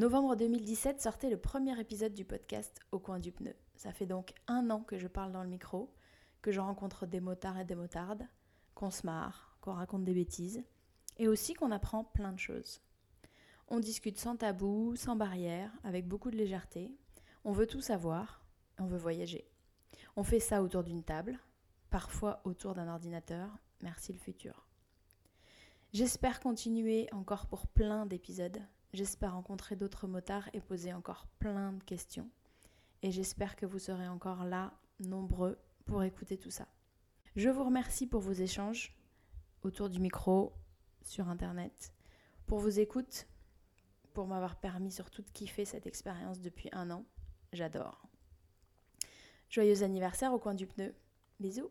Novembre 2017 sortait le premier épisode du podcast Au coin du pneu. Ça fait donc un an que je parle dans le micro, que je rencontre des motards et des motardes, qu'on se marre, qu'on raconte des bêtises, et aussi qu'on apprend plein de choses. On discute sans tabou, sans barrière, avec beaucoup de légèreté. On veut tout savoir, on veut voyager. On fait ça autour d'une table, parfois autour d'un ordinateur. Merci le futur. J'espère continuer encore pour plein d'épisodes. J'espère rencontrer d'autres motards et poser encore plein de questions. Et j'espère que vous serez encore là, nombreux, pour écouter tout ça. Je vous remercie pour vos échanges autour du micro, sur Internet, pour vos écoutes, pour m'avoir permis surtout de kiffer cette expérience depuis un an. J'adore. Joyeux anniversaire au coin du pneu. Bisous